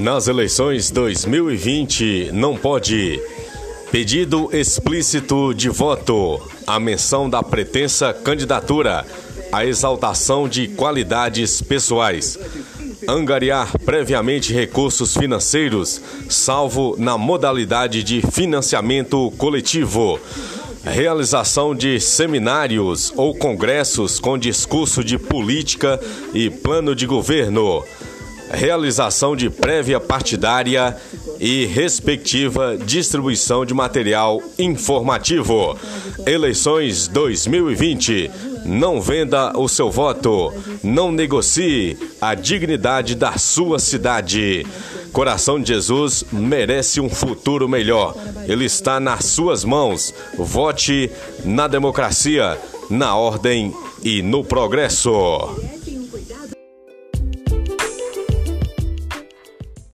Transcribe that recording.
Nas eleições 2020 não pode. Pedido explícito de voto, a menção da pretensa candidatura, a exaltação de qualidades pessoais. Angariar previamente recursos financeiros, salvo na modalidade de financiamento coletivo. Realização de seminários ou congressos com discurso de política e plano de governo realização de prévia partidária e respectiva distribuição de material informativo. Eleições 2020. Não venda o seu voto. Não negocie a dignidade da sua cidade. Coração de Jesus merece um futuro melhor. Ele está nas suas mãos. Vote na democracia, na ordem e no progresso.